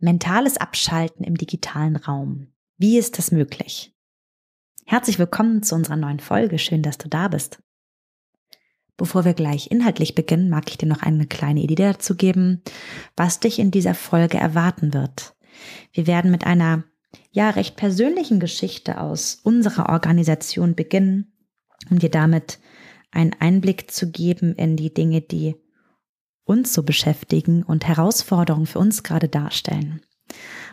Mentales Abschalten im digitalen Raum. Wie ist das möglich? Herzlich willkommen zu unserer neuen Folge. Schön, dass du da bist. Bevor wir gleich inhaltlich beginnen, mag ich dir noch eine kleine Idee dazu geben, was dich in dieser Folge erwarten wird. Wir werden mit einer ja recht persönlichen Geschichte aus unserer Organisation beginnen, um dir damit einen Einblick zu geben in die Dinge, die uns so beschäftigen und Herausforderungen für uns gerade darstellen.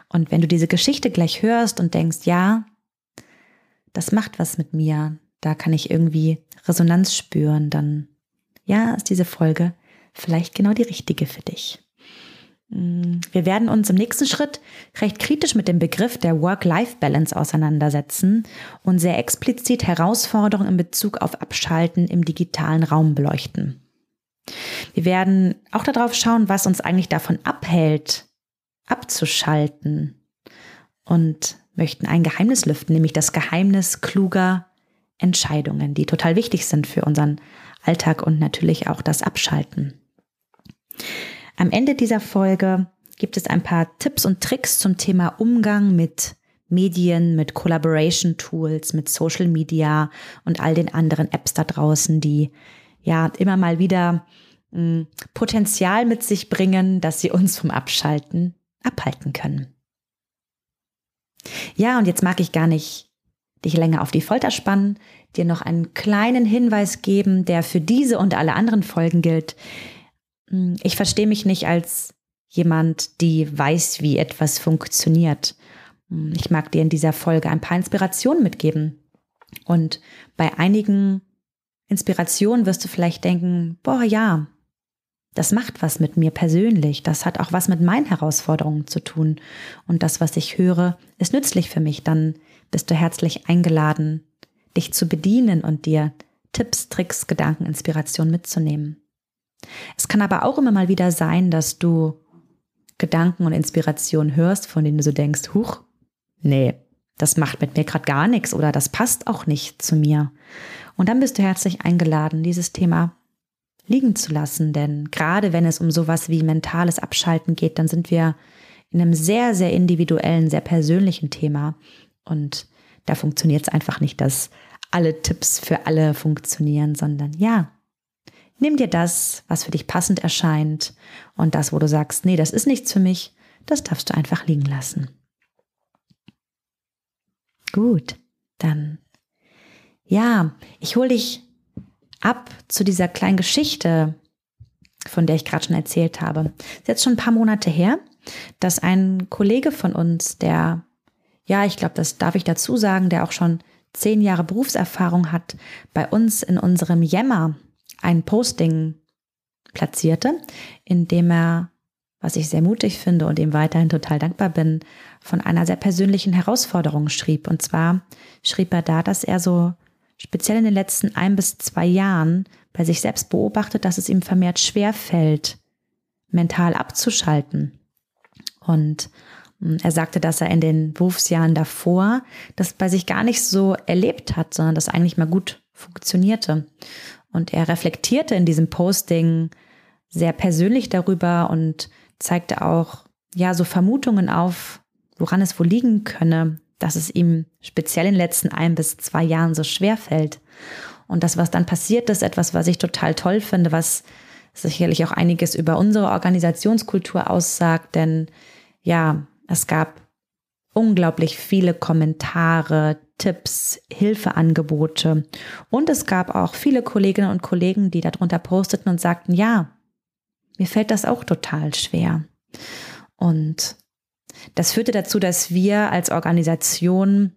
Und wenn du diese Geschichte gleich hörst und denkst, ja, das macht was mit mir, da kann ich irgendwie Resonanz spüren, dann ja, ist diese Folge vielleicht genau die richtige für dich. Mm, wir werden uns im nächsten Schritt recht kritisch mit dem Begriff der Work-Life-Balance auseinandersetzen und sehr explizit Herausforderungen in Bezug auf Abschalten im digitalen Raum beleuchten. Wir werden auch darauf schauen, was uns eigentlich davon abhält, abzuschalten und möchten ein Geheimnis lüften, nämlich das Geheimnis kluger Entscheidungen, die total wichtig sind für unseren Alltag und natürlich auch das Abschalten. Am Ende dieser Folge gibt es ein paar Tipps und Tricks zum Thema Umgang mit Medien, mit Collaboration Tools, mit Social Media und all den anderen Apps da draußen, die ja immer mal wieder mh, hm, Potenzial mit sich bringen, dass sie uns vom Abschalten abhalten können. Ja, und jetzt mag ich gar nicht dich länger auf die Folter spannen, dir noch einen kleinen Hinweis geben, der für diese und alle anderen Folgen gilt. Hm, ich verstehe mich nicht als jemand, die weiß, wie etwas funktioniert. Hm, ich mag dir in dieser Folge ein paar Inspirationen mitgeben. Und bei einigen Inspiration wirst du vielleicht denken, boah ja, das macht was mit mir persönlich, das hat auch was mit meinen Herausforderungen zu tun. Und das, was ich höre, ist nützlich für mich, dann bist du herzlich eingeladen, dich zu bedienen und dir Tipps, Tricks, Gedanken, Inspiration mitzunehmen. Es kann aber auch immer mal wieder sein, dass du Gedanken und Inspiration hörst, von denen du so denkst, huch, nee, das macht mit mir gerade gar nichts oder das passt auch nicht zu mir. Und dann bist du herzlich eingeladen, dieses Thema liegen zu lassen, denn gerade wenn es um sowas wie mentales Abschalten geht, dann sind wir in einem sehr, sehr individuellen, sehr persönlichen Thema. Und da funktioniert es einfach nicht, dass alle Tipps für alle funktionieren, sondern ja, nimm dir das, was für dich passend erscheint und das, wo du sagst, nee, das ist nichts für mich, das darfst du einfach liegen lassen. Gut, dann ja, ich hole dich ab zu dieser kleinen Geschichte, von der ich gerade schon erzählt habe. Ist jetzt schon ein paar Monate her, dass ein Kollege von uns, der, ja, ich glaube, das darf ich dazu sagen, der auch schon zehn Jahre Berufserfahrung hat, bei uns in unserem Yammer ein Posting platzierte, in dem er, was ich sehr mutig finde und ihm weiterhin total dankbar bin, von einer sehr persönlichen Herausforderung schrieb. Und zwar schrieb er da, dass er so speziell in den letzten ein bis zwei Jahren bei sich selbst beobachtet, dass es ihm vermehrt schwer fällt, mental abzuschalten. Und hm, er sagte, dass er in den Berufsjahren davor das bei sich gar nicht so erlebt hat, sondern das eigentlich mal gut funktionierte. Und er reflektierte in diesem Posting sehr persönlich darüber und zeigte auch, ja, so Vermutungen auf, woran es wohl liegen könne, dass es ihm speziell in den letzten ein bis zwei Jahren so schwer fällt. Und das, was dann passiert, ist etwas, was ich total toll finde, was sicherlich auch einiges über unsere Organisationskultur aussagt, denn ja, es gab unglaublich viele Kommentare, Tipps, Hilfeangebote. Und es gab auch viele Kolleginnen und Kollegen, die darunter posteten und sagten, ja, mir fällt das auch total schwer. Und das führte dazu, dass wir als Organisation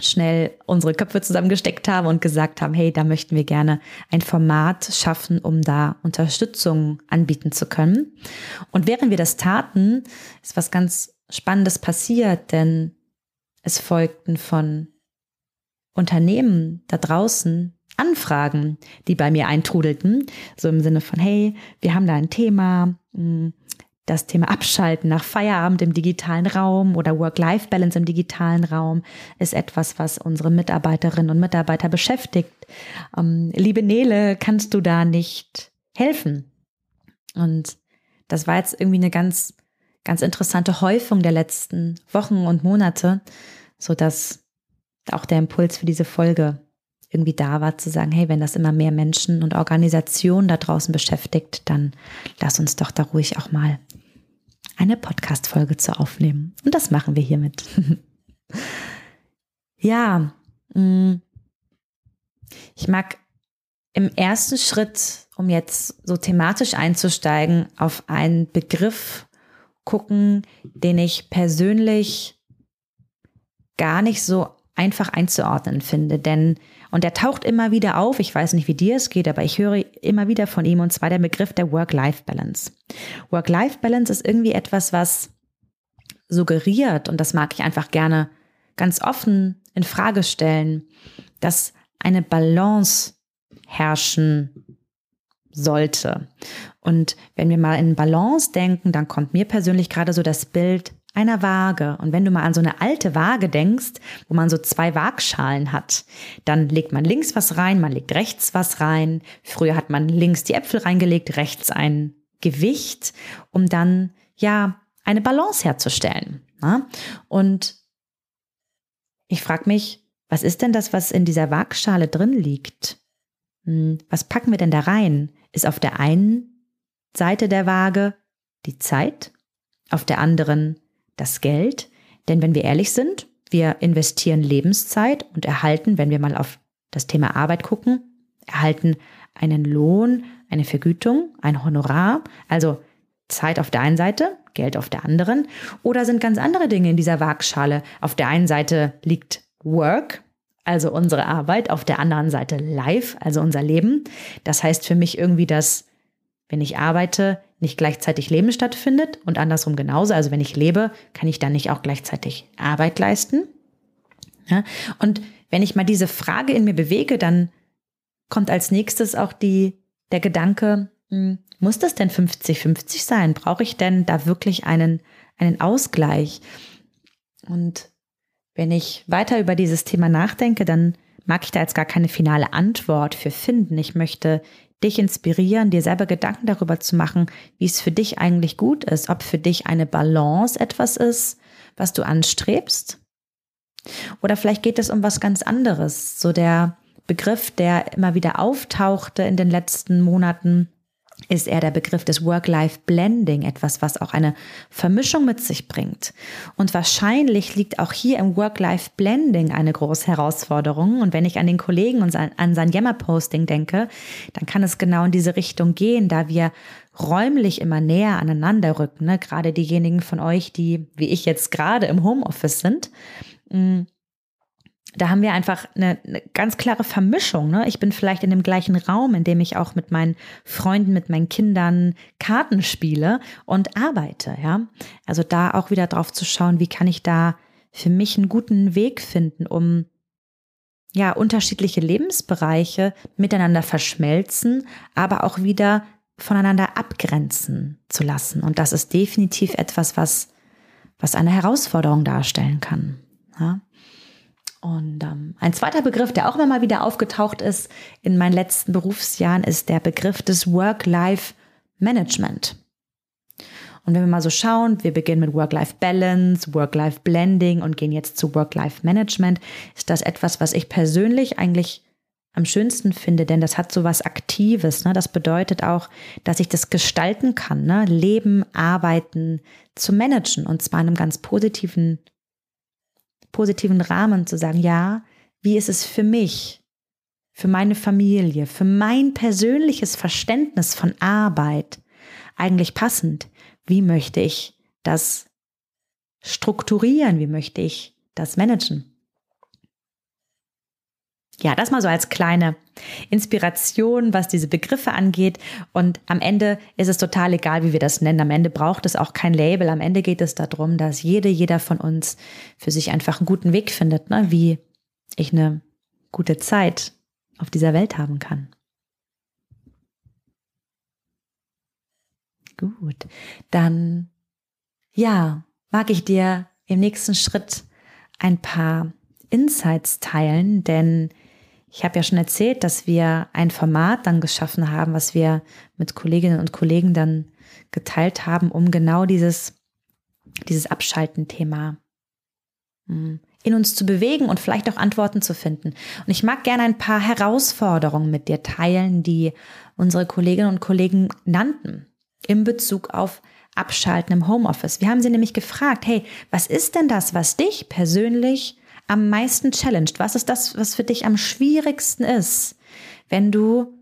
schnell unsere Köpfe zusammengesteckt haben und gesagt haben, hey, da möchten wir gerne ein Format schaffen, um da Unterstützung anbieten zu können. Und während wir das taten, ist was ganz Spannendes passiert, denn es folgten von Unternehmen da draußen Anfragen, die bei mir eintrudelten, so im Sinne von, hey, wir haben da ein Thema, hm, das Thema Abschalten nach Feierabend im digitalen Raum oder Work-Life-Balance im digitalen Raum ist etwas, was unsere Mitarbeiterinnen und Mitarbeiter beschäftigt. Ähm, liebe Nele, kannst du da nicht helfen? Und das war jetzt irgendwie eine ganz, ganz interessante Häufung der letzten Wochen und Monate, so dass auch der Impuls für diese Folge irgendwie da war, zu sagen, hey, wenn das immer mehr Menschen und Organisationen da draußen beschäftigt, dann lass uns doch da ruhig auch mal eine Podcast-Folge zu aufnehmen. Und das machen wir hiermit. ja, mm, ich mag im ersten Schritt, um jetzt so thematisch einzusteigen, auf einen Begriff gucken, den ich persönlich gar nicht so einfach einzuordnen finde. Denn, und der taucht immer wieder auf, ich weiß nicht, wie dir es geht, aber ich höre immer wieder von ihm, und zwar der Begriff der Work-Life-Balance. Work-Life-Balance ist irgendwie etwas, was suggeriert, und das mag ich einfach gerne ganz offen in Frage stellen, dass eine Balance herrschen sollte. Und wenn wir mal in Balance denken, dann kommt mir persönlich gerade so das Bild einer Waage. Und wenn du mal an so eine alte Waage denkst, wo man so zwei Waagschalen hat, dann legt man links was rein, man legt rechts was rein. Früher hat man links die Äpfel reingelegt, rechts ein Gewicht, um dann ja eine Balance herzustellen. Na? Und ich frage mich, was ist denn das, was in dieser Waagschale drin liegt? Hm, was packen wir denn da rein? Ist auf der einen Seite der Waage die Zeit, auf der anderen das Geld. Denn wenn wir ehrlich sind, wir investieren Lebenszeit und erhalten, wenn wir mal auf das Thema Arbeit gucken, erhalten einen Lohn, eine Vergütung, ein Honorar, also Zeit auf der einen Seite, Geld auf der anderen, oder sind ganz andere Dinge in dieser Waagschale. Auf der einen Seite liegt Work, also unsere Arbeit, auf der anderen Seite Life, also unser Leben. Das heißt für mich irgendwie, dass wenn ich arbeite, nicht gleichzeitig Leben stattfindet und andersrum genauso. Also wenn ich lebe, kann ich dann nicht auch gleichzeitig Arbeit leisten. Ja? Und wenn ich mal diese Frage in mir bewege, dann kommt als nächstes auch die, der Gedanke, hm, muss das denn 50-50 sein? Brauche ich denn da wirklich einen, einen Ausgleich? Und wenn ich weiter über dieses Thema nachdenke, dann mag ich da jetzt gar keine finale Antwort für finden. Ich möchte dich inspirieren, dir selber Gedanken darüber zu machen, wie es für dich eigentlich gut ist, ob für dich eine Balance etwas ist, was du anstrebst. Oder vielleicht geht es um was ganz anderes. So der Begriff, der immer wieder auftauchte in den letzten Monaten, ist eher der Begriff des Work-Life-Blending, etwas, was auch eine Vermischung mit sich bringt. Und wahrscheinlich liegt auch hier im Work-Life-Blending eine große Herausforderung. Und wenn ich an den Kollegen und an sein Yammer-Posting denke, dann kann es genau in diese Richtung gehen, da wir räumlich immer näher aneinander rücken. Ne? Gerade diejenigen von euch, die, wie ich jetzt gerade im Homeoffice sind, mm, da haben wir einfach eine, eine ganz klare Vermischung. Ne? Ich bin vielleicht in dem gleichen Raum, in dem ich auch mit meinen Freunden, mit meinen Kindern Karten spiele und arbeite. Ja, also da auch wieder drauf zu schauen, wie kann ich da für mich einen guten Weg finden, um ja unterschiedliche Lebensbereiche miteinander verschmelzen, aber auch wieder voneinander abgrenzen zu lassen. Und das ist definitiv etwas, was was eine Herausforderung darstellen kann. Ja? Und ähm, ein zweiter Begriff, der auch immer mal wieder aufgetaucht ist in meinen letzten Berufsjahren, ist der Begriff des Work-Life-Management. Und wenn wir mal so schauen, wir beginnen mit Work-Life-Balance, Work-Life-Blending und gehen jetzt zu Work-Life-Management, ist das etwas, was ich persönlich eigentlich am schönsten finde, denn das hat so was Aktives. Ne? Das bedeutet auch, dass ich das gestalten kann, ne? Leben, Arbeiten zu managen und zwar in einem ganz positiven positiven Rahmen zu sagen, ja, wie ist es für mich, für meine Familie, für mein persönliches Verständnis von Arbeit eigentlich passend? Wie möchte ich das strukturieren? Wie möchte ich das managen? Ja, das mal so als kleine Inspiration, was diese Begriffe angeht. Und am Ende ist es total egal, wie wir das nennen. Am Ende braucht es auch kein Label. Am Ende geht es darum, dass jede, jeder von uns für sich einfach einen guten Weg findet, ne? wie ich eine gute Zeit auf dieser Welt haben kann. Gut, dann ja, mag ich dir im nächsten Schritt ein paar Insights teilen, denn ich habe ja schon erzählt, dass wir ein Format dann geschaffen haben, was wir mit Kolleginnen und Kollegen dann geteilt haben, um genau dieses, dieses Abschalten-Thema hm, in uns zu bewegen und vielleicht auch Antworten zu finden. Und ich mag gerne ein paar Herausforderungen mit dir teilen, die unsere Kolleginnen und Kollegen nannten in Bezug auf Abschalten im Homeoffice. Wir haben sie nämlich gefragt, hey, was ist denn das, was dich persönlich am meisten challenged? Was ist das, was für dich am schwierigsten ist, wenn du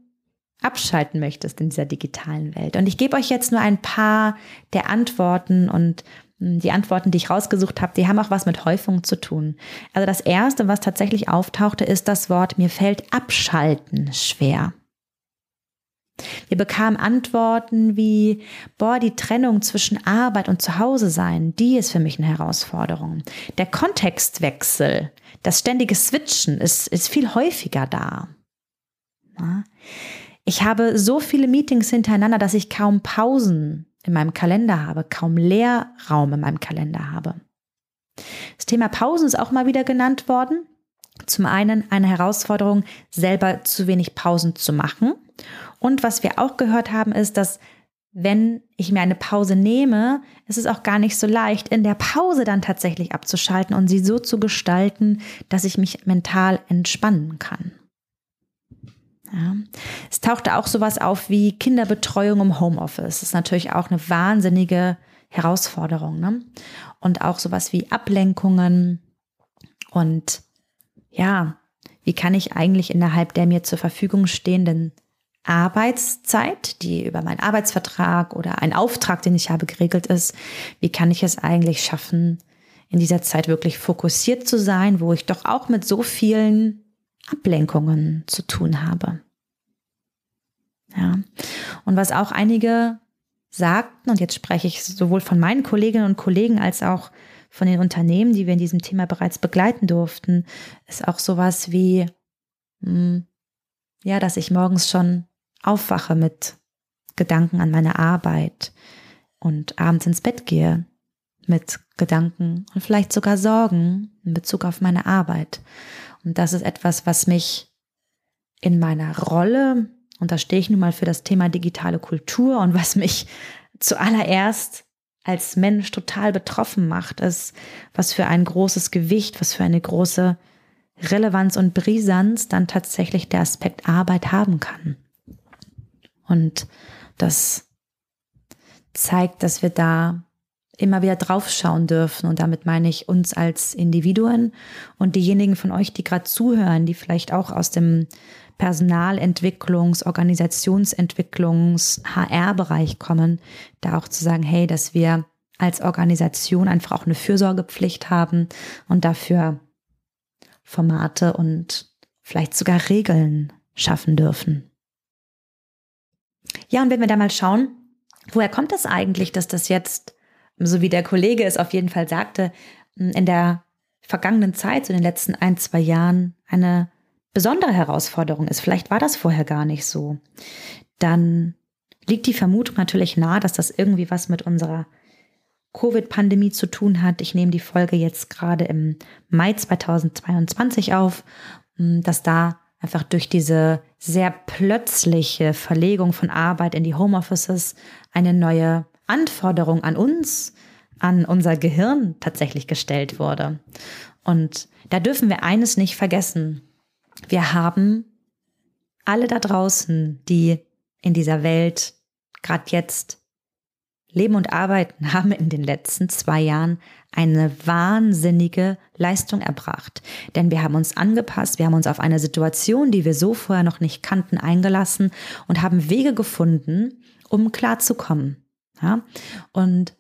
abschalten möchtest in dieser digitalen Welt? Und ich gebe euch jetzt nur ein paar der Antworten und hm, die Antworten, die ich rausgesucht habe, die haben auch was mit Häufung zu tun. Also das erste, was tatsächlich auftauchte, ist das Wort, mir fällt abschalten schwer. Wir bekamen Antworten wie, boah, die Trennung zwischen Arbeit und Zuhause sein, die ist für mich eine Herausforderung. Der Kontextwechsel, das ständige Switchen ist, ist viel häufiger da. Ich habe so viele Meetings hintereinander, dass ich kaum Pausen in meinem Kalender habe, kaum Leerraum in meinem Kalender habe. Das Thema Pausen ist auch mal wieder genannt worden. Zum einen eine Herausforderung, selber zu wenig Pausen zu machen und was wir auch gehört haben, ist, dass wenn ich mir eine Pause nehme, ist es auch gar nicht so leicht, in der Pause dann tatsächlich abzuschalten und sie so zu gestalten, dass ich mich mental entspannen kann. Ja. Es tauchte auch sowas auf wie Kinderbetreuung im Homeoffice. Das ist natürlich auch eine wahnsinnige Herausforderung. Ne? Und auch sowas wie Ablenkungen und ja, wie kann ich eigentlich innerhalb der mir zur Verfügung stehenden Arbeitszeit, die über meinen Arbeitsvertrag oder einen Auftrag, den ich habe, geregelt ist, wie kann ich es eigentlich schaffen, in dieser Zeit wirklich fokussiert zu sein, wo ich doch auch mit so vielen Ablenkungen zu tun habe. Ja. Und was auch einige sagten, und jetzt spreche ich sowohl von meinen Kolleginnen und Kollegen als auch von den Unternehmen, die wir in diesem Thema bereits begleiten durften, ist auch sowas wie, hm, ja, dass ich morgens schon aufwache mit Gedanken an meine Arbeit und abends ins Bett gehe mit Gedanken und vielleicht sogar Sorgen in Bezug auf meine Arbeit. Und das ist etwas, was mich in meiner Rolle, und da stehe ich nun mal für das Thema digitale Kultur und was mich zuallererst als Mensch total betroffen macht, ist, was für ein großes Gewicht, was für eine große Relevanz und Brisanz dann tatsächlich der Aspekt Arbeit haben kann. Und das zeigt, dass wir da immer wieder draufschauen dürfen. Und damit meine ich uns als Individuen und diejenigen von euch, die gerade zuhören, die vielleicht auch aus dem Personalentwicklungs-, Organisationsentwicklungs-, HR-Bereich kommen, da auch zu sagen, hey, dass wir als Organisation einfach auch eine Fürsorgepflicht haben und dafür Formate und vielleicht sogar Regeln schaffen dürfen. Ja, und wenn wir da mal schauen, woher kommt es eigentlich, dass das jetzt, so wie der Kollege es auf jeden Fall sagte, in der vergangenen Zeit, so in den letzten ein, zwei Jahren, eine besondere Herausforderung ist. Vielleicht war das vorher gar nicht so. Dann liegt die Vermutung natürlich nahe, dass das irgendwie was mit unserer Covid-Pandemie zu tun hat. Ich nehme die Folge jetzt gerade im Mai 2022 auf, dass da einfach durch diese sehr plötzliche Verlegung von Arbeit in die Homeoffices eine neue Anforderung an uns, an unser Gehirn tatsächlich gestellt wurde. Und da dürfen wir eines nicht vergessen. Wir haben alle da draußen, die in dieser Welt gerade jetzt Leben und Arbeiten haben in den letzten zwei Jahren eine wahnsinnige Leistung erbracht. Denn wir haben uns angepasst, wir haben uns auf eine Situation, die wir so vorher noch nicht kannten, eingelassen und haben Wege gefunden, um klarzukommen. Ja? Und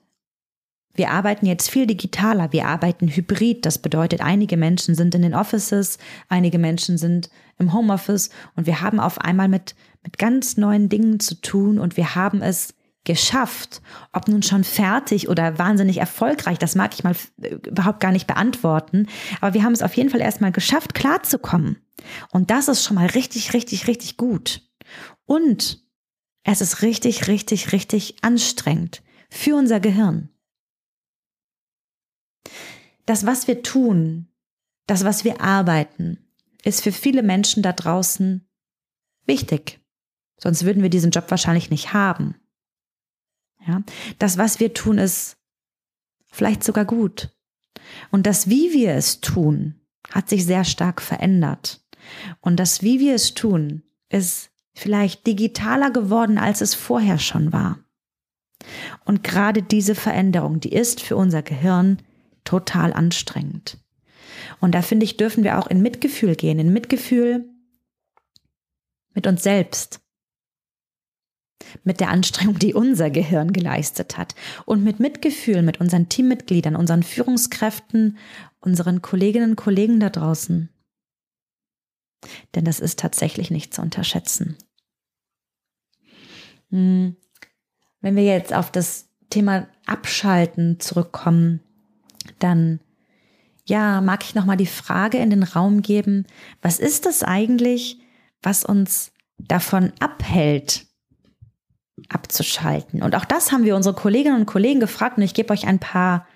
wir arbeiten jetzt viel digitaler, wir arbeiten hybrid. Das bedeutet, einige Menschen sind in den Offices, einige Menschen sind im Homeoffice und wir haben auf einmal mit, mit ganz neuen Dingen zu tun und wir haben es geschafft. Ob nun schon fertig oder wahnsinnig erfolgreich, das mag ich mal überhaupt gar nicht beantworten. Aber wir haben es auf jeden Fall erstmal geschafft, klarzukommen. Und das ist schon mal richtig, richtig, richtig gut. Und es ist richtig, richtig, richtig anstrengend für unser Gehirn. Das, was wir tun, das, was wir arbeiten, ist für viele Menschen da draußen wichtig. Sonst würden wir diesen Job wahrscheinlich nicht haben. Ja, das, was wir tun, ist vielleicht sogar gut. Und das, wie wir es tun, hat sich sehr stark verändert. Und das, wie wir es tun, ist vielleicht digitaler geworden, als es vorher schon war. Und gerade diese Veränderung, die ist für unser Gehirn total anstrengend. Und da finde ich, dürfen wir auch in Mitgefühl gehen, in Mitgefühl mit uns selbst, mit der Anstrengung, die unser Gehirn geleistet hat und mit Mitgefühl mit unseren Teammitgliedern, unseren Führungskräften, unseren Kolleginnen und Kollegen da draußen. Denn das ist tatsächlich nicht zu unterschätzen. Hm. Wenn wir jetzt auf das Thema Abschalten zurückkommen, dann ja, mag ich noch mal die Frage in den Raum geben, was ist das eigentlich, was uns davon abhält, abzuschalten. Und auch das haben wir unsere Kolleginnen und Kollegen gefragt und ich gebe euch ein paar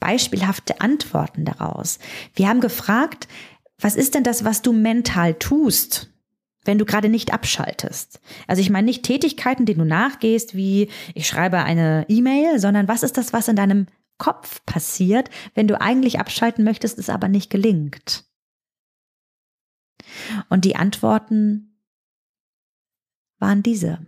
beispielhafte Antworten daraus. Wir haben gefragt, was ist denn das, was du mental tust, wenn du gerade nicht abschaltest? Also ich meine nicht Tätigkeiten, denen du nachgehst, wie ich schreibe eine E-Mail, sondern was ist das, was in deinem Kopf passiert, wenn du eigentlich abschalten möchtest, es aber nicht gelingt? Und die Antworten waren diese.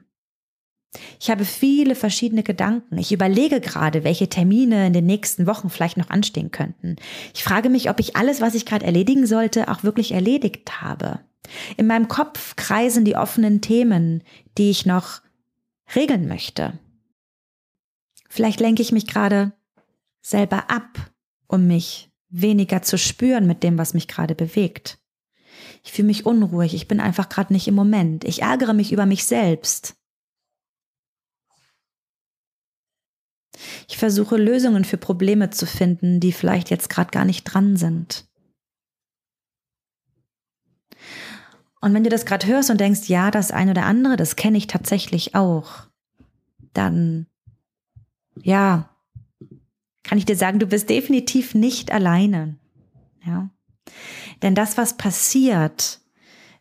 Ich habe viele verschiedene Gedanken. Ich überlege gerade, welche Termine in den nächsten Wochen vielleicht noch anstehen könnten. Ich frage mich, ob ich alles, was ich gerade erledigen sollte, auch wirklich erledigt habe. In meinem Kopf kreisen die offenen Themen, die ich noch regeln möchte. Vielleicht lenke ich mich gerade selber ab, um mich weniger zu spüren mit dem, was mich gerade bewegt. Ich fühle mich unruhig, ich bin einfach gerade nicht im Moment. Ich ärgere mich über mich selbst. Ich versuche Lösungen für Probleme zu finden, die vielleicht jetzt gerade gar nicht dran sind. Und wenn du das gerade hörst und denkst, ja, das eine oder andere, das kenne ich tatsächlich auch, dann, ja, kann ich dir sagen, du bist definitiv nicht alleine. Ja. Denn das, was passiert,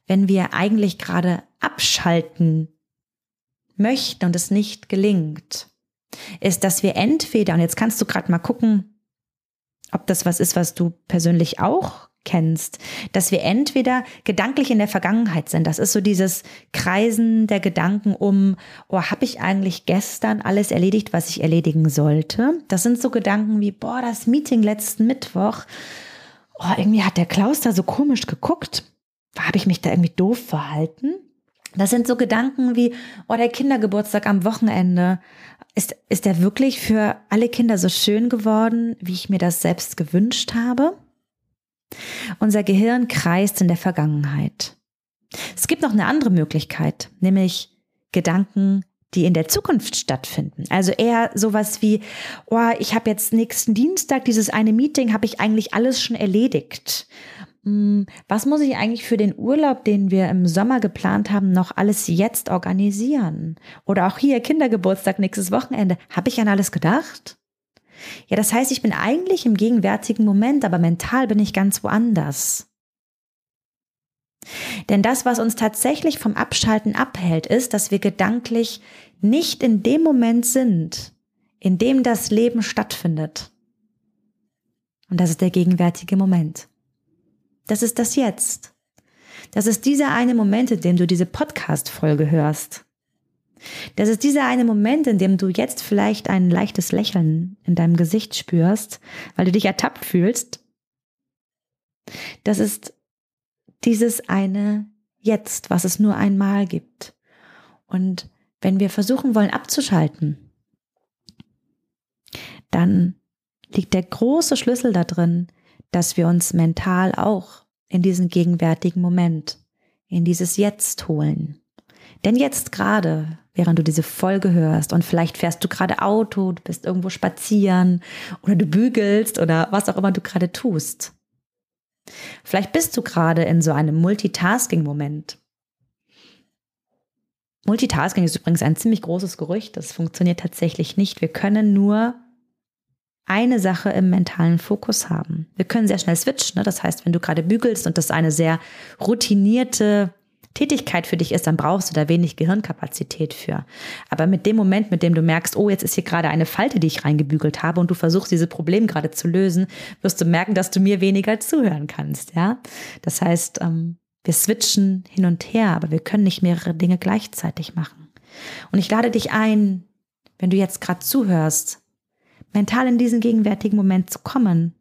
wenn wir eigentlich gerade abschalten möchten und es nicht gelingt, ist, dass wir entweder, und jetzt kannst du gerade mal gucken, ob das was ist, was du persönlich auch kennst, dass wir entweder gedanklich in der Vergangenheit sind. Das ist so dieses Kreisen der Gedanken um, oh, habe ich eigentlich gestern alles erledigt, was ich erledigen sollte? Das sind so Gedanken wie, boah, das Meeting letzten Mittwoch, oh, irgendwie hat der Klaus da so komisch geguckt. Habe ich mich da irgendwie doof verhalten? Das sind so Gedanken wie, oh, der Kindergeburtstag am Wochenende. Ist, ist der wirklich für alle Kinder so schön geworden, wie ich mir das selbst gewünscht habe? Unser Gehirn kreist in der Vergangenheit. Es gibt noch eine andere Möglichkeit, nämlich Gedanken, die in der Zukunft stattfinden. Also eher sowas wie, oh, ich habe jetzt nächsten Dienstag dieses eine Meeting, habe ich eigentlich alles schon erledigt. Hm, was muss ich eigentlich für den Urlaub, den wir im Sommer geplant haben, noch alles jetzt organisieren? Oder auch hier Kindergeburtstag nächstes Wochenende. Habe ich an alles gedacht? Ja, das heißt, ich bin eigentlich im gegenwärtigen Moment, aber mental bin ich ganz woanders. Denn das, was uns tatsächlich vom Abschalten abhält, ist, dass wir gedanklich nicht in dem Moment sind, in dem das Leben stattfindet. Und das ist der gegenwärtige Moment. Das ist das Jetzt. Das ist dieser eine Moment, in dem du diese Podcast-Folge hörst. Das ist dieser eine Moment, in dem du jetzt vielleicht ein leichtes Lächeln in deinem Gesicht spürst, weil du dich ertappt fühlst. Das ist dieses eine Jetzt, was es nur einmal gibt. Und wenn wir versuchen wollen abzuschalten, dann liegt der große Schlüssel da drin, dass wir uns mental auch in diesen gegenwärtigen Moment, in dieses Jetzt holen. Denn jetzt gerade, während du diese Folge hörst und vielleicht fährst du gerade Auto, du bist irgendwo spazieren oder du bügelst oder was auch immer du gerade tust. Vielleicht bist du gerade in so einem Multitasking-Moment. Multitasking ist übrigens ein ziemlich großes Gerücht. Das funktioniert tatsächlich nicht. Wir können nur eine Sache im mentalen Fokus haben. Wir können sehr schnell switchen. Ne? Das heißt, wenn du gerade bügelst und das eine sehr routinierte Tätigkeit für dich ist, dann brauchst du da wenig Gehirnkapazität für. Aber mit dem Moment, mit dem du merkst, oh, jetzt ist hier gerade eine Falte, die ich reingebügelt habe und du versuchst, diese Problem gerade zu lösen, wirst du merken, dass du mir weniger zuhören kannst, ja. Das heißt, ähm, wir switchen hin und her, aber wir können nicht mehrere Dinge gleichzeitig machen. Und ich lade dich ein, wenn du jetzt gerade zuhörst, mental in diesen gegenwärtigen Moment zu kommen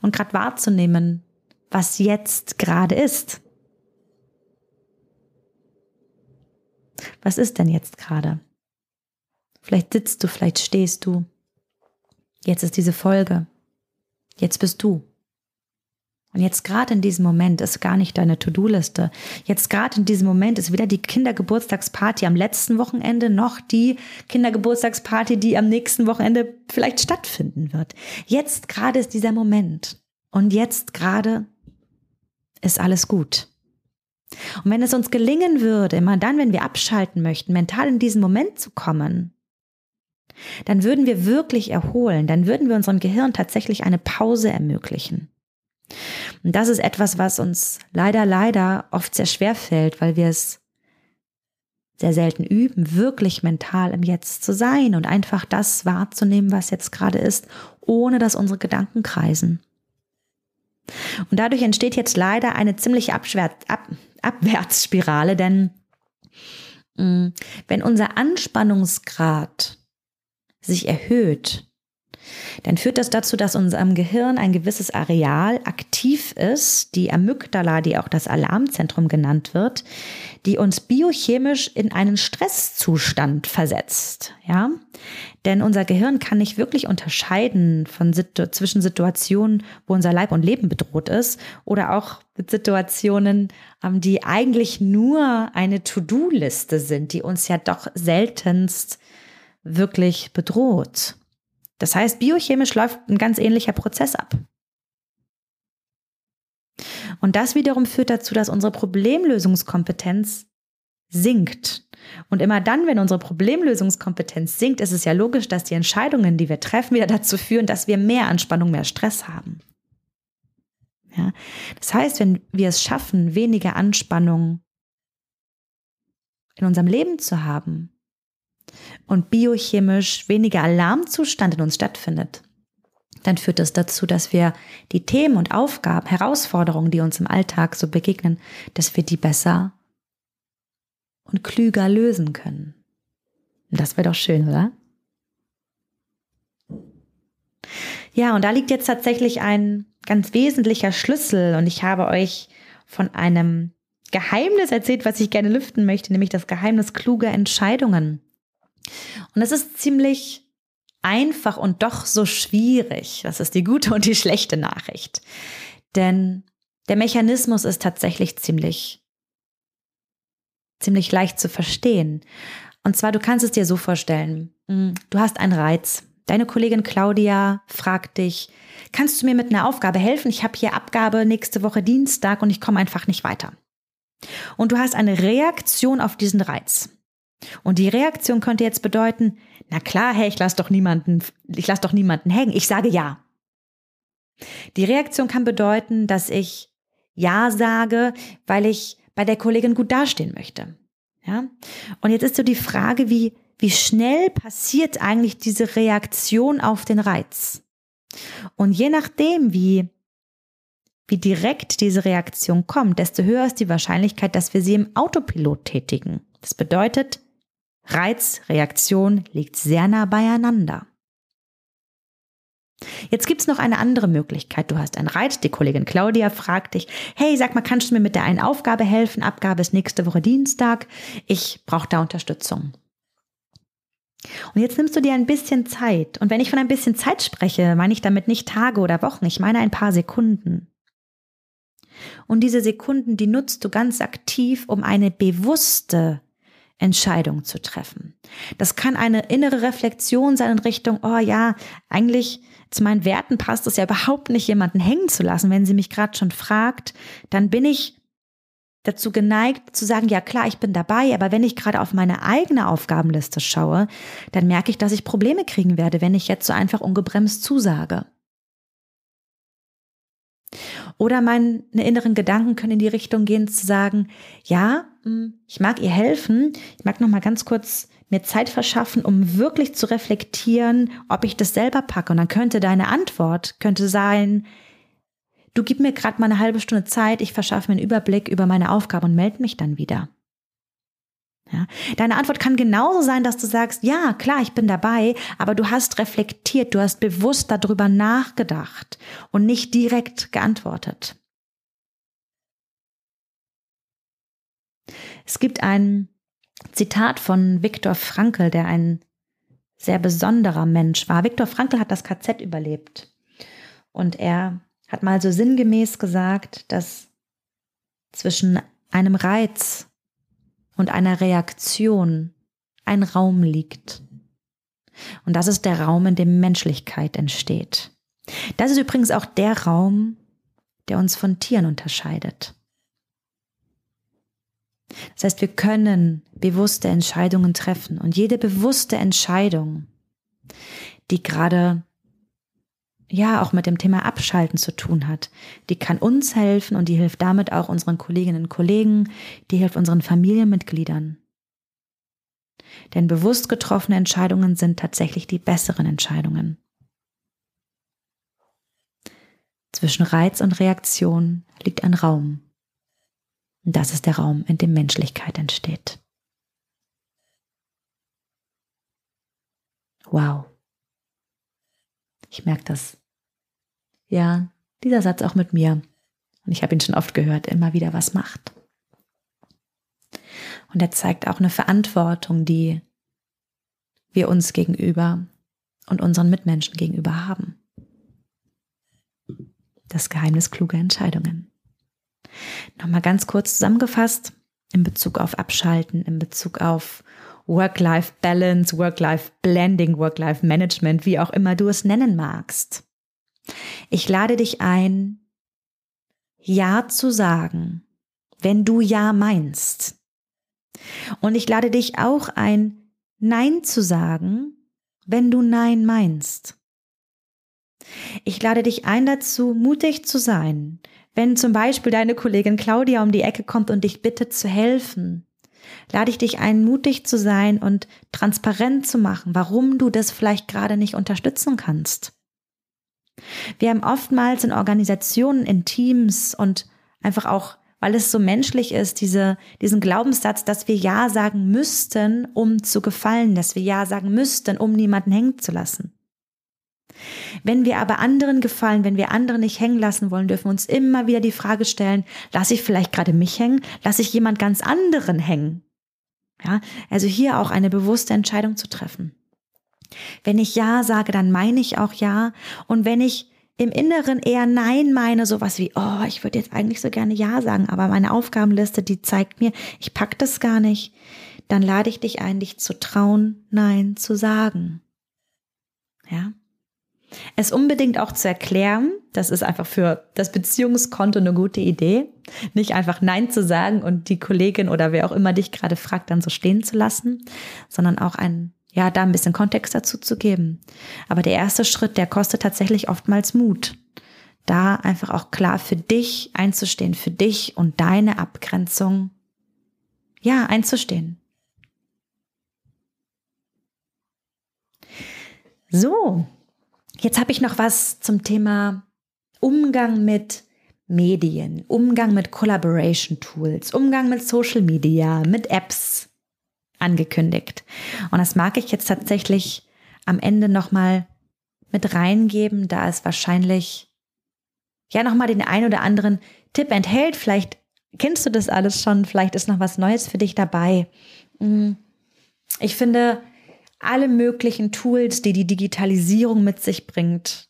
und gerade wahrzunehmen, was jetzt gerade ist. Was ist denn jetzt gerade? Vielleicht sitzt du, vielleicht stehst du. Jetzt ist diese Folge. Jetzt bist du. Und jetzt gerade in diesem Moment ist gar nicht deine To-Do-Liste. Jetzt gerade in diesem Moment ist weder die Kindergeburtstagsparty am letzten Wochenende noch die Kindergeburtstagsparty, die am nächsten Wochenende vielleicht stattfinden wird. Jetzt gerade ist dieser Moment. Und jetzt gerade ist alles gut. Und wenn es uns gelingen würde, immer dann, wenn wir abschalten möchten, mental in diesen Moment zu kommen, dann würden wir wirklich erholen, dann würden wir unserem Gehirn tatsächlich eine Pause ermöglichen. Und das ist etwas, was uns leider, leider oft sehr schwer fällt, weil wir es sehr selten üben, wirklich mental im Jetzt zu sein und einfach das wahrzunehmen, was jetzt gerade ist, ohne dass unsere Gedanken kreisen. Und dadurch entsteht jetzt leider eine ziemliche Abschwert, Ab, Abwärtsspirale, denn mh, mm, wenn unser Anspannungsgrad sich erhöht, dann führt das dazu, dass unserem Gehirn ein gewisses Areal aktiv ist, die Amygdala, die auch das Alarmzentrum genannt wird, die uns biochemisch in einen Stresszustand versetzt, ja? Denn unser Gehirn kann nicht wirklich unterscheiden von Situ zwischen Situationen, wo unser Leib und Leben bedroht ist oder auch mit Situationen, ähm, die eigentlich nur eine To-Do-Liste sind, die uns ja doch seltenst wirklich bedroht. Das heißt, biochemisch läuft ein ganz ähnlicher Prozess ab. Und das wiederum führt dazu, dass unsere Problemlösungskompetenz sinkt. Und immer dann, wenn unsere Problemlösungskompetenz sinkt, ist es ja logisch, dass die Entscheidungen, die wir treffen, wieder dazu führen, dass wir mehr Anspannung, mehr Stress haben. Ja? Das heißt, wenn wir es schaffen, weniger Anspannung in unserem Leben zu haben, und biochemisch weniger Alarmzustand in uns stattfindet, dann führt das dazu, dass wir die Themen und Aufgaben, Herausforderungen, die uns im Alltag so begegnen, dass wir die besser und klüger lösen können. Und das wäre doch schön, oder? Ja, und da liegt jetzt tatsächlich ein ganz wesentlicher Schlüssel und ich habe euch von einem Geheimnis erzählt, was ich gerne lüften möchte, nämlich das Geheimnis kluger Entscheidungen. Und es ist ziemlich einfach und doch so schwierig. Das ist die gute und die schlechte Nachricht. Denn der Mechanismus ist tatsächlich ziemlich, ziemlich leicht zu verstehen. Und zwar, du kannst es dir so vorstellen. Hm, du hast einen Reiz. Deine Kollegin Claudia fragt dich, kannst du mir mit einer Aufgabe helfen? Ich habe hier Abgabe nächste Woche Dienstag und ich komme einfach nicht weiter. Und du hast eine Reaktion auf diesen Reiz. Und die Reaktion könnte jetzt bedeuten, na klar, hey, ich lasse doch niemanden, ich lasse doch niemanden hängen. Ich sage ja. Die Reaktion kann bedeuten, dass ich ja sage, weil ich bei der Kollegin gut dastehen möchte. Ja? Und jetzt ist so die Frage, wie, wie schnell passiert eigentlich diese Reaktion auf den Reiz? Und je nachdem, wie, wie direkt diese Reaktion kommt, desto höher ist die Wahrscheinlichkeit, dass wir sie im Autopilot tätigen. Das bedeutet, Reiz, Reaktion liegt sehr nah beieinander. Jetzt gibt's noch eine andere Möglichkeit. Du hast einen Reiz, die Kollegin Claudia fragt dich, hey, sag mal, kannst du mir mit der einen Aufgabe helfen? Abgabe ist nächste Woche Dienstag. Ich brauche da Unterstützung. Und jetzt nimmst du dir ein bisschen Zeit. Und wenn ich von ein bisschen Zeit spreche, meine ich damit nicht Tage oder Wochen, ich meine ein paar Sekunden. Und diese Sekunden, die nutzt du ganz aktiv, um eine bewusste Entscheidung zu treffen. Das kann eine innere Reflexion sein in Richtung, oh ja, eigentlich zu meinen Werten passt es ja überhaupt nicht, jemanden hängen zu lassen. Wenn sie mich gerade schon fragt, dann bin ich dazu geneigt zu sagen, ja klar, ich bin dabei, aber wenn ich gerade auf meine eigene Aufgabenliste schaue, dann merke ich, dass ich Probleme kriegen werde, wenn ich jetzt so einfach ungebremst zusage. Oder meine inneren Gedanken können in die Richtung gehen zu sagen, ja, hm, ich mag ihr helfen, ich mag noch mal ganz kurz mir Zeit verschaffen, um wirklich zu reflektieren, ob ich das selber packe. Und dann könnte deine Antwort könnte sein, du gib mir gerade mal eine halbe Stunde Zeit, ich verschaffe mir einen Überblick über meine Aufgabe und melde mich dann wieder. Ja. Deine Antwort kann genauso sein, dass du sagst, ja, klar, ich bin dabei, aber du hast reflektiert, du hast bewusst darüber nachgedacht und nicht direkt geantwortet. Es gibt ein Zitat von Viktor Frankl, der ein sehr besonderer Mensch war. Viktor Frankl hat das KZ überlebt und er hat mal so sinngemäß gesagt, dass zwischen einem Reiz und einer Reaktion ein Raum liegt. Und das ist der Raum, in dem Menschlichkeit entsteht. Das ist übrigens auch der Raum, der uns von Tieren unterscheidet. Das heißt, wir können bewusste Entscheidungen treffen und jede bewusste Entscheidung, die gerade ja auch mit dem Thema Abschalten zu tun hat. Die kann uns helfen und die hilft damit auch unseren Kolleginnen und Kollegen, die hilft unseren Familienmitgliedern. Denn bewusst getroffene Entscheidungen sind tatsächlich die besseren Entscheidungen. Zwischen Reiz und Reaktion liegt ein Raum. Und das ist der Raum, in dem Menschlichkeit entsteht. Wow. Ich merke das ja, dieser Satz auch mit mir. Und ich habe ihn schon oft gehört, immer wieder was macht. Und er zeigt auch eine Verantwortung, die wir uns gegenüber und unseren Mitmenschen gegenüber haben. Das Geheimnis kluger Entscheidungen. Nochmal ganz kurz zusammengefasst in Bezug auf Abschalten, in Bezug auf Work-Life-Balance, Work-Life-Blending, Work-Life-Management, wie auch immer du es nennen magst. Ich lade dich ein, Ja zu sagen, wenn du Ja meinst. Und ich lade dich auch ein, Nein zu sagen, wenn du Nein meinst. Ich lade dich ein dazu, mutig zu sein, wenn zum Beispiel deine Kollegin Claudia um die Ecke kommt und dich bittet zu helfen. Lade ich dich ein, mutig zu sein und transparent zu machen, warum du das vielleicht gerade nicht unterstützen kannst. Wir haben oftmals in Organisationen, in Teams und einfach auch, weil es so menschlich ist, diese, diesen Glaubenssatz, dass wir Ja sagen müssten, um zu gefallen, dass wir Ja sagen müssten, um niemanden hängen zu lassen. Wenn wir aber anderen gefallen, wenn wir andere nicht hängen lassen wollen, dürfen wir uns immer wieder die Frage stellen, lasse ich vielleicht gerade mich hängen, lasse ich jemand ganz anderen hängen? Ja, also hier auch eine bewusste Entscheidung zu treffen. Wenn ich Ja sage, dann meine ich auch Ja. Und wenn ich im Inneren eher Nein meine, sowas wie, oh, ich würde jetzt eigentlich so gerne Ja sagen, aber meine Aufgabenliste, die zeigt mir, ich pack das gar nicht, dann lade ich dich ein, dich zu trauen, Nein zu sagen. Ja. Es unbedingt auch zu erklären, das ist einfach für das Beziehungskonto eine gute Idee. Nicht einfach Nein zu sagen und die Kollegin oder wer auch immer dich gerade fragt, dann so stehen zu lassen, sondern auch ein ja, da ein bisschen Kontext dazu zu geben. Aber der erste Schritt, der kostet tatsächlich oftmals Mut. Da einfach auch klar für dich einzustehen, für dich und deine Abgrenzung, ja, einzustehen. So, jetzt habe ich noch was zum Thema Umgang mit Medien, Umgang mit Collaboration Tools, Umgang mit Social Media, mit Apps, angekündigt. Und das mag ich jetzt tatsächlich am Ende nochmal mit reingeben, da es wahrscheinlich ja nochmal den ein oder anderen Tipp enthält. Vielleicht kennst du das alles schon, vielleicht ist noch was Neues für dich dabei. Mm. Ich finde, alle möglichen Tools, die die Digitalisierung mit sich bringt,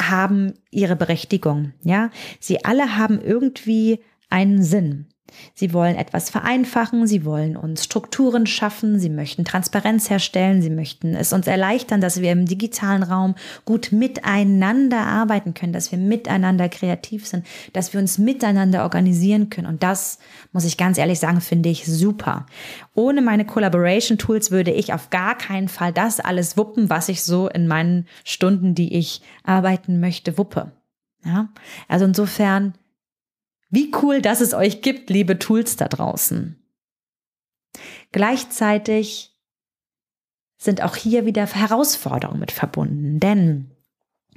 haben ihre Berechtigung. Ja, sie alle haben irgendwie einen Sinn. Sie wollen etwas vereinfachen, sie wollen uns Strukturen schaffen, sie möchten Transparenz herstellen, sie möchten es uns erleichtern, dass wir im digitalen Raum gut miteinander arbeiten können, dass wir miteinander kreativ sind, dass wir uns miteinander organisieren können. Und das, muss ich ganz ehrlich sagen, finde ich super. Ohne meine Collaboration Tools würde ich auf gar keinen Fall das alles wuppen, was ich so in meinen Stunden, die ich arbeiten möchte, wuppe. Ja, also insofern wie cool, dass es euch gibt, liebe Tools da draußen. Gleichzeitig sind auch hier wieder Herausforderungen mit verbunden, denn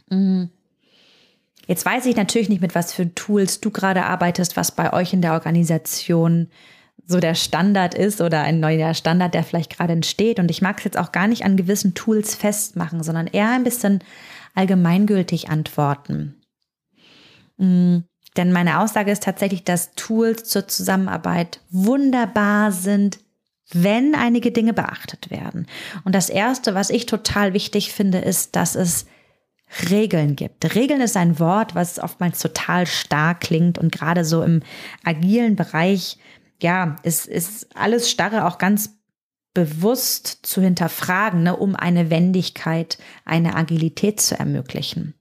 mm, jetzt weiß ich natürlich nicht, mit was für Tools du gerade arbeitest, was bei euch in der Organisation so der Standard ist oder ein neuer Standard, der vielleicht gerade entsteht. Und ich mag es jetzt auch gar nicht an gewissen Tools festmachen, sondern eher ein bisschen allgemeingültig antworten. Mh, mm, denn meine Aussage ist tatsächlich, dass Tools zur Zusammenarbeit wunderbar sind, wenn einige Dinge beachtet werden. Und das Erste, was ich total wichtig finde, ist, dass es Regeln gibt. Regeln ist ein Wort, was oftmals total stark klingt und gerade so im agilen Bereich, ja, ist, ist alles Starre auch ganz bewusst zu hinterfragen, ne, um eine Wendigkeit, eine Agilität zu ermöglichen.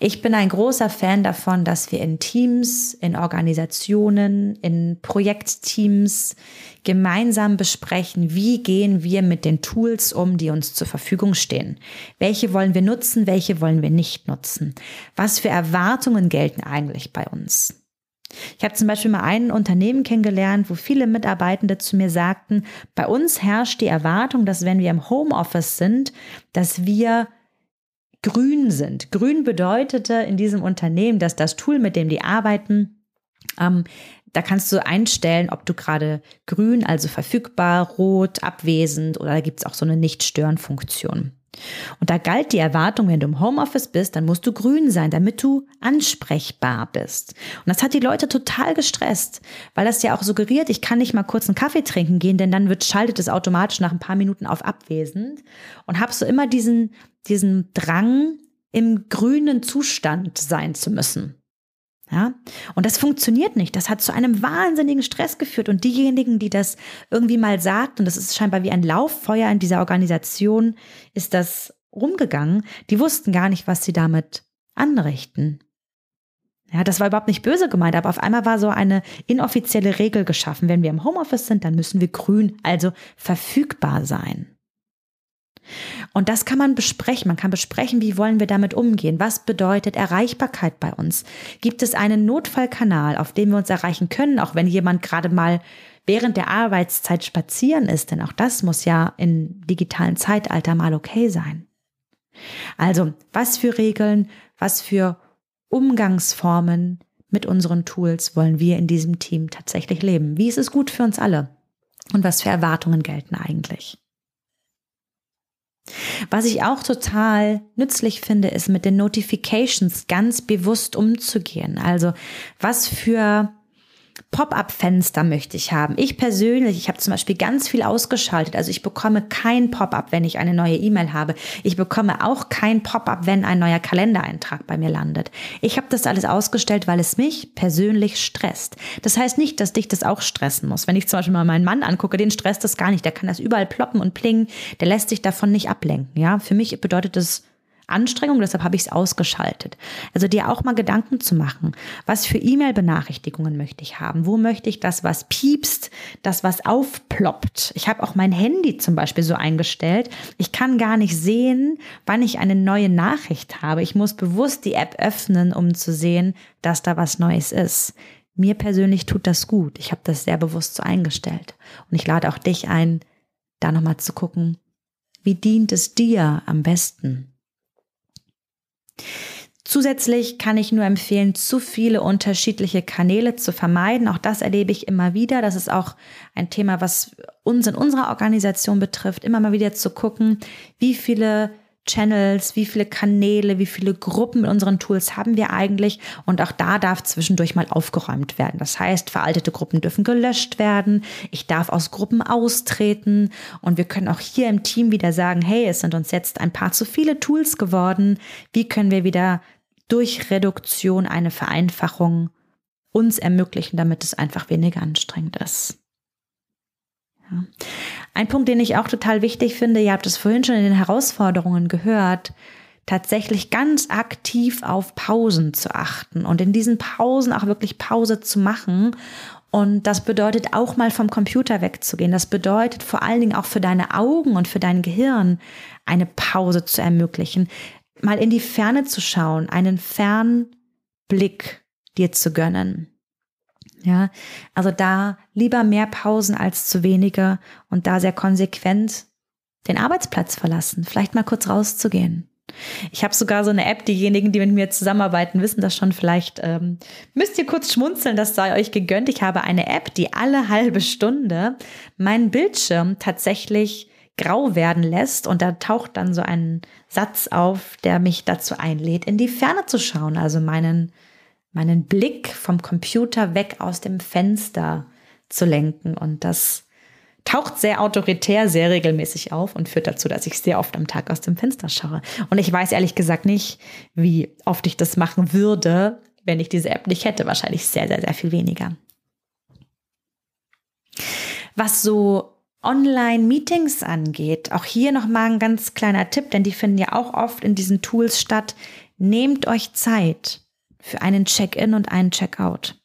Ich bin ein großer Fan davon, dass wir in Teams, in Organisationen, in Projektteams gemeinsam besprechen, wie gehen wir mit den Tools um, die uns zur Verfügung stehen. Welche wollen wir nutzen, welche wollen wir nicht nutzen? Was für Erwartungen gelten eigentlich bei uns? Ich habe zum Beispiel mal ein Unternehmen kennengelernt, wo viele Mitarbeitende zu mir sagten, bei uns herrscht die Erwartung, dass wenn wir im Homeoffice sind, dass wir grün sind. Grün bedeutete in diesem Unternehmen, dass das Tool, mit dem die arbeiten, ähm, da kannst du einstellen, ob du gerade grün, also verfügbar, rot, abwesend oder da gibt es auch so eine Nicht-Stören-Funktion. Und da galt die Erwartung, wenn du im Homeoffice bist, dann musst du grün sein, damit du ansprechbar bist. Und das hat die Leute total gestresst, weil das ja auch suggeriert, ich kann nicht mal kurz einen Kaffee trinken gehen, denn dann wird, schaltet es automatisch nach ein paar Minuten auf abwesend und habe so immer diesen, diesen Drang, im grünen Zustand sein zu müssen. Ja, und das funktioniert nicht. Das hat zu einem wahnsinnigen Stress geführt. Und diejenigen, die das irgendwie mal sagt, und das ist scheinbar wie ein Lauffeuer in dieser Organisation, ist das rumgegangen, die wussten gar nicht, was sie damit anrichten. Ja, das war überhaupt nicht böse gemeint, aber auf einmal war so eine inoffizielle Regel geschaffen. Wenn wir im Homeoffice sind, dann müssen wir grün, also verfügbar sein. Und das kann man besprechen. Man kann besprechen, wie wollen wir damit umgehen? Was bedeutet Erreichbarkeit bei uns? Gibt es einen Notfallkanal, auf dem wir uns erreichen können, auch wenn jemand gerade mal während der Arbeitszeit spazieren ist? Denn auch das muss ja im digitalen Zeitalter mal okay sein. Also, was für Regeln, was für Umgangsformen mit unseren Tools wollen wir in diesem Team tatsächlich leben? Wie ist es gut für uns alle? Und was für Erwartungen gelten eigentlich? Was ich auch total nützlich finde, ist mit den Notifications ganz bewusst umzugehen. Also was für Pop-up-Fenster möchte ich haben. Ich persönlich, ich habe zum Beispiel ganz viel ausgeschaltet. Also ich bekomme kein Pop-up, wenn ich eine neue E-Mail habe. Ich bekomme auch kein Pop-up, wenn ein neuer Kalendereintrag bei mir landet. Ich habe das alles ausgestellt, weil es mich persönlich stresst. Das heißt nicht, dass dich das auch stressen muss. Wenn ich zum Beispiel mal meinen Mann angucke, den stresst das gar nicht. Der kann das überall ploppen und plingen. Der lässt sich davon nicht ablenken. Ja, für mich bedeutet das Anstrengung, deshalb habe ich es ausgeschaltet. Also dir auch mal Gedanken zu machen, was für E-Mail-Benachrichtigungen möchte ich haben? Wo möchte ich das, was piepst, das, was aufploppt? Ich habe auch mein Handy zum Beispiel so eingestellt. Ich kann gar nicht sehen, wann ich eine neue Nachricht habe. Ich muss bewusst die App öffnen, um zu sehen, dass da was Neues ist. Mir persönlich tut das gut. Ich habe das sehr bewusst so eingestellt. Und ich lade auch dich ein, da nochmal zu gucken, wie dient es dir am besten? Zusätzlich kann ich nur empfehlen, zu viele unterschiedliche Kanäle zu vermeiden. Auch das erlebe ich immer wieder. Das ist auch ein Thema, was uns in unserer Organisation betrifft, immer mal wieder zu gucken, wie viele Channels, wie viele Kanäle, wie viele Gruppen in unseren Tools haben wir eigentlich. Und auch da darf zwischendurch mal aufgeräumt werden. Das heißt, veraltete Gruppen dürfen gelöscht werden. Ich darf aus Gruppen austreten. Und wir können auch hier im Team wieder sagen, hey, es sind uns jetzt ein paar zu viele Tools geworden. Wie können wir wieder durch Reduktion eine Vereinfachung uns ermöglichen, damit es einfach weniger anstrengend ist? Ja. Ein Punkt, den ich auch total wichtig finde, ihr habt es vorhin schon in den Herausforderungen gehört, tatsächlich ganz aktiv auf Pausen zu achten und in diesen Pausen auch wirklich Pause zu machen. Und das bedeutet auch mal vom Computer wegzugehen. Das bedeutet vor allen Dingen auch für deine Augen und für dein Gehirn eine Pause zu ermöglichen, mal in die Ferne zu schauen, einen Fernblick dir zu gönnen. Ja, also da lieber mehr Pausen als zu wenige und da sehr konsequent den Arbeitsplatz verlassen, vielleicht mal kurz rauszugehen. Ich habe sogar so eine App, diejenigen, die mit mir zusammenarbeiten, wissen das schon. Vielleicht ähm, müsst ihr kurz schmunzeln, das sei euch gegönnt. Ich habe eine App, die alle halbe Stunde meinen Bildschirm tatsächlich grau werden lässt und da taucht dann so ein Satz auf, der mich dazu einlädt, in die Ferne zu schauen, also meinen meinen Blick vom Computer weg aus dem Fenster zu lenken. Und das taucht sehr autoritär, sehr regelmäßig auf und führt dazu, dass ich sehr oft am Tag aus dem Fenster schaue. Und ich weiß ehrlich gesagt nicht, wie oft ich das machen würde, wenn ich diese App nicht hätte. Wahrscheinlich sehr, sehr, sehr viel weniger. Was so Online-Meetings angeht, auch hier nochmal ein ganz kleiner Tipp, denn die finden ja auch oft in diesen Tools statt. Nehmt euch Zeit für einen Check-in und einen Check-out.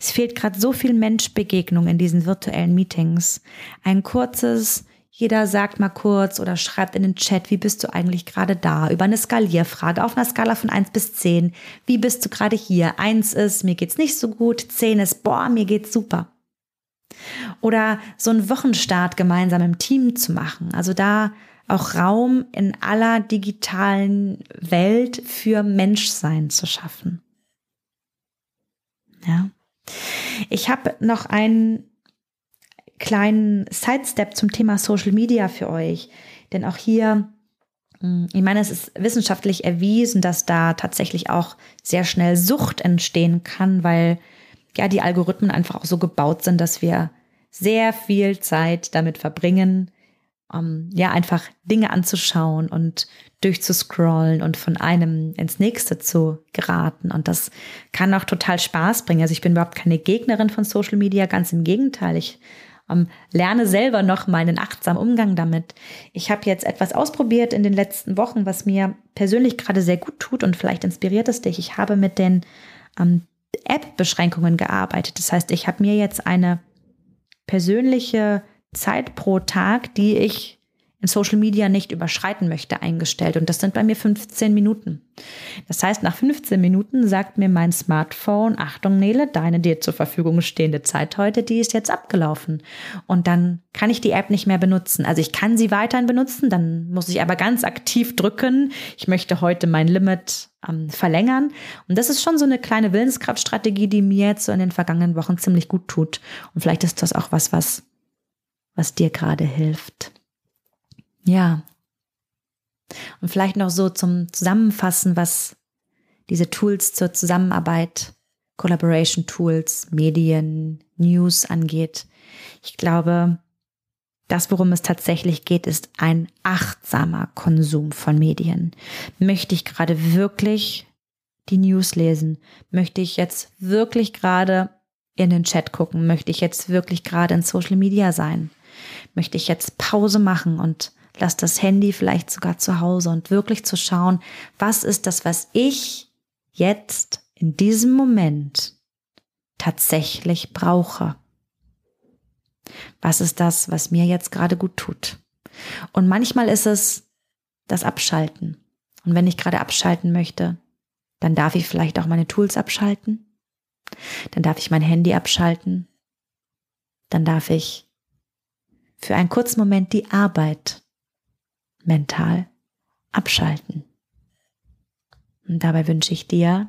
Es fehlt gerade so viel Menschbegegnung in diesen virtuellen Meetings. Ein kurzes, jeder sagt mal kurz oder schreibt in den Chat, wie bist du eigentlich gerade da? Über eine Skalierfrage auf einer Skala von 1 bis 10. Wie bist du gerade hier? 1 ist, mir geht's nicht so gut. 10 ist, boah, mir geht's super. Oder so einen Wochenstart gemeinsam im Team zu machen. Also da auch Raum in aller digitalen Welt für Menschsein zu schaffen. Ja. Ich habe noch einen kleinen Sidestep zum Thema Social Media für euch. Denn auch hier, hm, ich meine, es ist wissenschaftlich erwiesen, dass da tatsächlich auch sehr schnell Sucht entstehen kann, weil ja die Algorithmen einfach auch so gebaut sind, dass wir sehr viel Zeit damit verbringen, um, ja, einfach Dinge anzuschauen und durchzuscrollen und von einem ins nächste zu geraten. Und das kann auch total Spaß bringen. Also ich bin überhaupt keine Gegnerin von Social Media, ganz im Gegenteil. Ich um, lerne selber noch meinen achtsamen Umgang damit. Ich habe jetzt etwas ausprobiert in den letzten Wochen, was mir persönlich gerade sehr gut tut und vielleicht inspiriert es dich. Ich habe mit den um, App-Beschränkungen gearbeitet. Das heißt, ich habe mir jetzt eine persönliche Zeit pro Tag, die ich in Social Media nicht überschreiten möchte, eingestellt. Und das sind bei mir 15 Minuten. Das heißt, nach 15 Minuten sagt mir mein Smartphone, Achtung Nele, deine dir zur Verfügung stehende Zeit heute, die ist jetzt abgelaufen. Und dann kann ich die App nicht mehr benutzen. Also ich kann sie weiterhin benutzen, dann muss ich aber ganz aktiv drücken. Ich möchte heute mein Limit ähm, verlängern. Und das ist schon so eine kleine Willenskraftstrategie, die mir jetzt so in den vergangenen Wochen ziemlich gut tut. Und vielleicht ist das auch was, was was dir gerade hilft. Ja. Und vielleicht noch so zum Zusammenfassen, was diese Tools zur Zusammenarbeit, Collaboration Tools, Medien, News angeht. Ich glaube, das, worum es tatsächlich geht, ist ein achtsamer Konsum von Medien. Möchte ich gerade wirklich die News lesen? Möchte ich jetzt wirklich gerade in den Chat gucken? Möchte ich jetzt wirklich gerade in Social Media sein? Möchte ich jetzt Pause machen und lass das Handy vielleicht sogar zu Hause und wirklich zu schauen, was ist das, was ich jetzt in diesem Moment tatsächlich brauche. Was ist das, was mir jetzt gerade gut tut? Und manchmal ist es das Abschalten. Und wenn ich gerade abschalten möchte, dann darf ich vielleicht auch meine Tools abschalten. Dann darf ich mein Handy abschalten. Dann darf ich für einen kurzen Moment die Arbeit mental abschalten. Und dabei wünsche ich dir,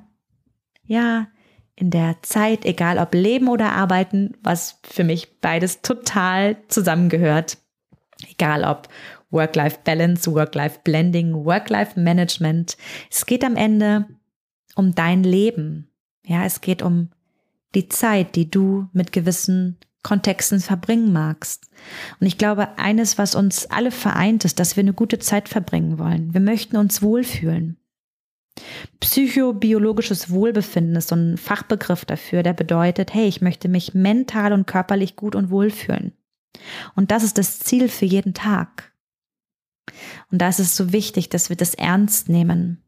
ja, in der Zeit, egal ob Leben oder Arbeiten, was für mich beides total zusammengehört, egal ob Work-Life-Balance, Work-Life-Blending, Work-Life-Management, es geht am Ende um dein Leben. Ja, es geht um die Zeit, die du mit gewissen Kontexten verbringen magst. Und ich glaube, eines, was uns alle vereint, ist, dass wir eine gute Zeit verbringen wollen. Wir möchten uns wohlfühlen. Psychobiologisches Wohlbefinden ist so ein Fachbegriff dafür, der bedeutet, hey, ich möchte mich mental und körperlich gut und wohlfühlen. Und das ist das Ziel für jeden Tag. Und da ist es so wichtig, dass wir das ernst nehmen,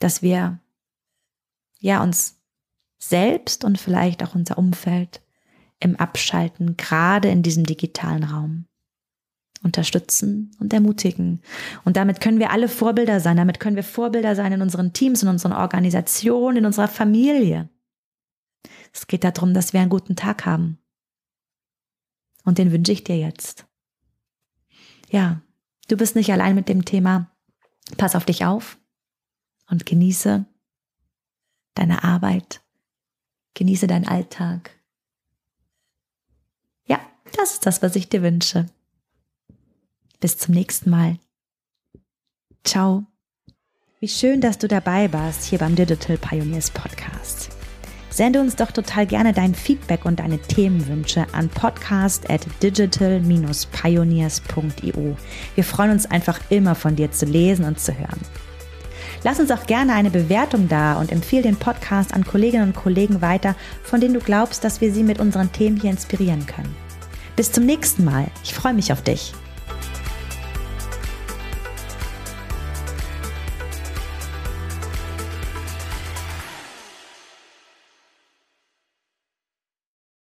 dass wir ja uns selbst und vielleicht auch unser Umfeld im Abschalten, gerade in diesem digitalen Raum unterstützen und ermutigen. Und damit können wir alle Vorbilder sein. Damit können wir Vorbilder sein in unseren Teams, in unseren Organisationen, in unserer Familie. Es geht darum, dass wir einen guten Tag haben. Und den wünsche ich dir jetzt. Ja, du bist nicht allein mit dem Thema. Pass auf dich auf und genieße deine Arbeit. Genieße deinen Alltag. Das ist das, was ich dir wünsche. Bis zum nächsten Mal. Ciao. Wie schön, dass du dabei warst hier beim Digital Pioneers Podcast. Sende uns doch total gerne dein Feedback und deine Themenwünsche an podcast at digital-pioneers.io. Wir freuen uns einfach immer von dir zu lesen und zu hören. Lass uns auch gerne eine Bewertung da und empfehle den Podcast an Kolleginnen und Kollegen weiter, von denen du glaubst, dass wir sie mit unseren Themen hier inspirieren können. Bis zum nächsten Mal. Ich freue mich auf dich.